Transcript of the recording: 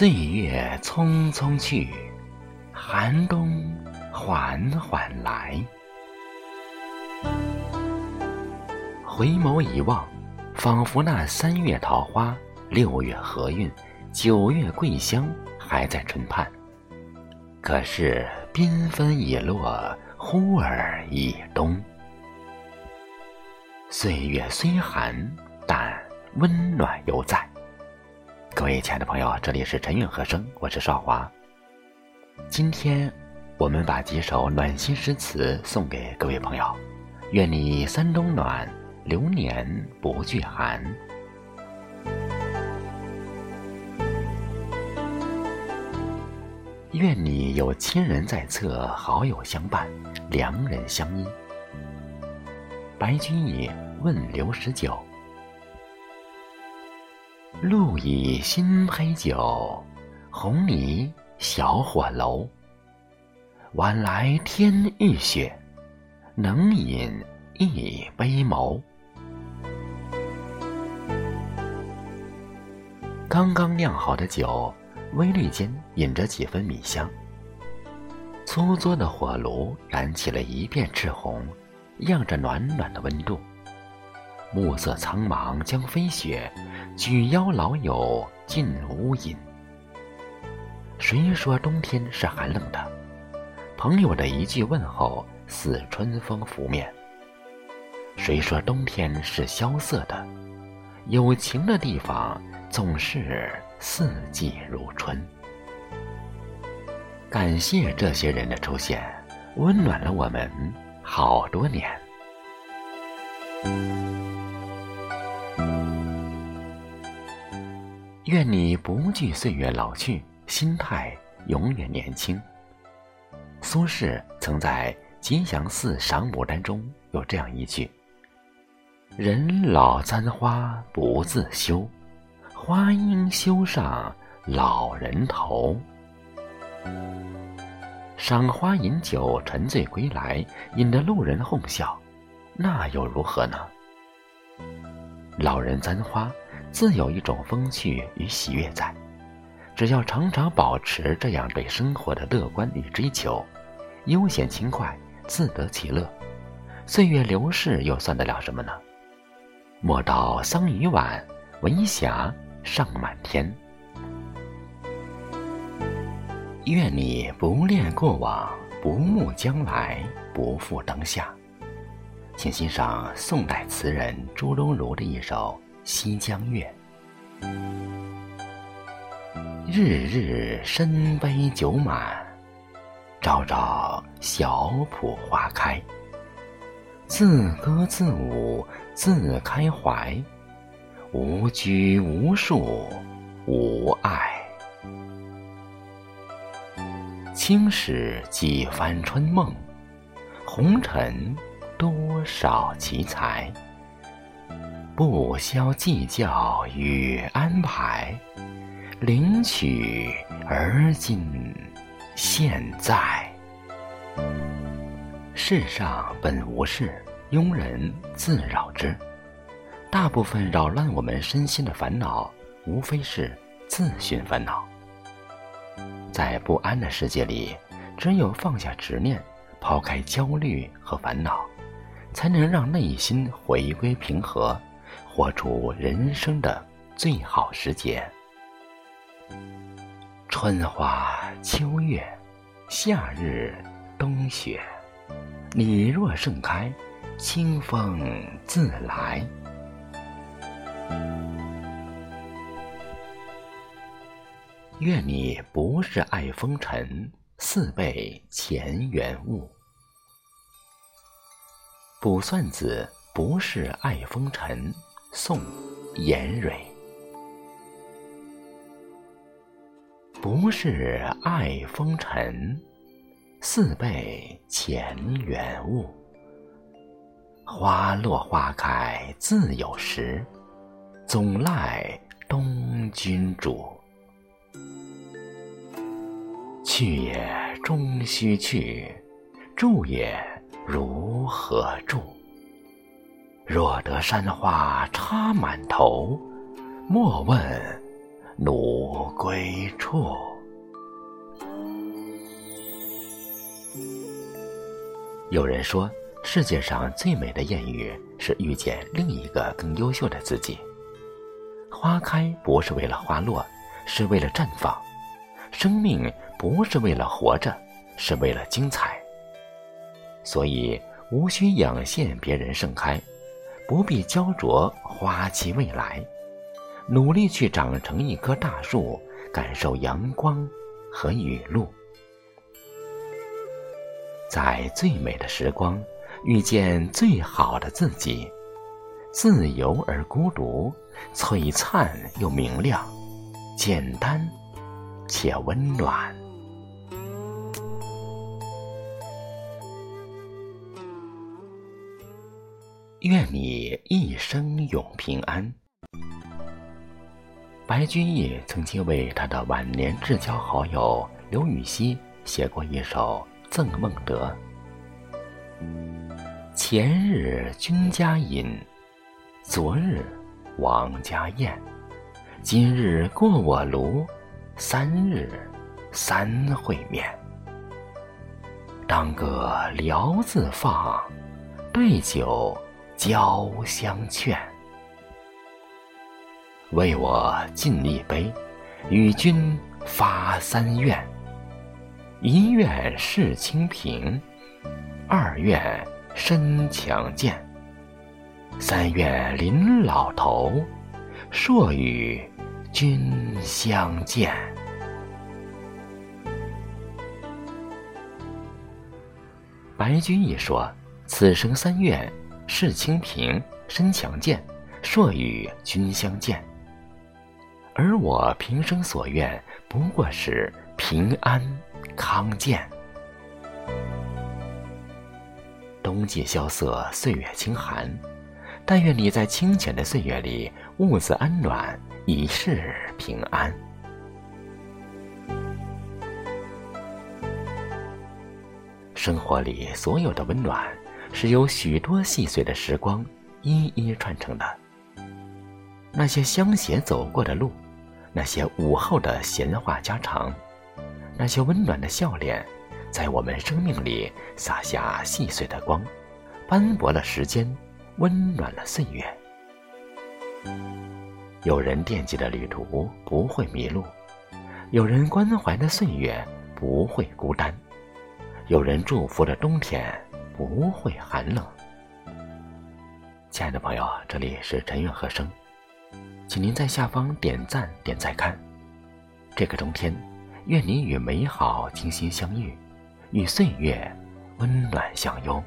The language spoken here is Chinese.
岁月匆匆去，寒冬缓缓来。回眸一望，仿佛那三月桃花，六月荷韵，九月桂香还在唇畔。可是缤纷已落，忽而已冬。岁月虽寒，但温暖犹在。各位亲爱的朋友，这里是晨韵和声，我是少华。今天，我们把几首暖心诗词送给各位朋友。愿你三冬暖，流年不惧寒。愿你有亲人在侧，好友相伴，良人相依。白居易问刘十九。露以新醅酒，红泥小火楼。晚来天欲雪，能饮一杯谋。刚刚酿好的酒，微绿间引着几分米香。粗作的火炉燃起了一片赤红，漾着暖暖的温度。暮色苍茫，将飞雪。举邀老友进屋饮。谁说冬天是寒冷的？朋友的一句问候，似春风拂面。谁说冬天是萧瑟的？有情的地方总是四季如春。感谢这些人的出现，温暖了我们好多年。愿你不惧岁月老去，心态永远年轻。苏轼曾在《吉祥寺赏牡丹》中有这样一句：“人老簪花不自修，花应羞上老人头。”赏花饮酒，沉醉归来，引得路人哄笑，那又如何呢？老人簪花。自有一种风趣与喜悦在，只要常常保持这样对生活的乐观与追求，悠闲轻快，自得其乐，岁月流逝又算得了什么呢？莫道桑榆晚，闻霞尚满天。愿你不恋过往，不慕将来，不负当下。请欣赏宋代词人朱东儒的一首。《西江月》，日日深杯酒满，朝朝小圃花开。自歌自舞自开怀，无拘无束无碍。青史几番春梦，红尘多少奇才。不消计较与安排，领取而今现在。世上本无事，庸人自扰之。大部分扰乱我们身心的烦恼，无非是自寻烦恼。在不安的世界里，只有放下执念，抛开焦虑和烦恼，才能让内心回归平和。活出人生的最好时节。春花秋月，夏日冬雪，你若盛开，清风自来。愿你不是爱风尘，似被前缘误。卜算子不是爱风尘。宋，颜蕊。不是爱风尘，似被前缘误。花落花开自有时，总赖东君主。去也终须去，住也如何住？若得山花插满头，莫问奴归处。有人说，世界上最美的谚语是遇见另一个更优秀的自己。花开不是为了花落，是为了绽放；生命不是为了活着，是为了精彩。所以，无需仰羡别人盛开，不必焦灼花期未来，努力去长成一棵大树，感受阳光和雨露。在最美的时光，遇见最好的自己，自由而孤独，璀璨又明亮，简单且温暖。愿你一生永平安。白居易曾经为他的晚年至交好友刘禹锡写过一首。赠孟德。前日君家饮，昨日王家宴，今日过我庐，三日三会面。当歌聊自放，对酒交相劝。为我尽一杯，与君发三愿。一愿事清平，二愿身强健，三愿临老头，朔与君相见。白居易说：“此生三愿：事清平，身强健，朔与君相见。”而我平生所愿，不过是平安。康健。冬季萧瑟，岁月清寒，但愿你在清浅的岁月里，兀自安暖，一世平安。生活里所有的温暖，是由许多细碎的时光一一串成的。那些相携走过的路，那些午后的闲话家常。那些温暖的笑脸，在我们生命里洒下细碎的光，斑驳了时间，温暖了岁月。有人惦记的旅途不会迷路，有人关怀的岁月不会孤单，有人祝福的冬天不会寒冷。亲爱的朋友，这里是陈远和声，请您在下方点赞点再看。这个冬天。愿您与美好精心相遇，与岁月温暖相拥。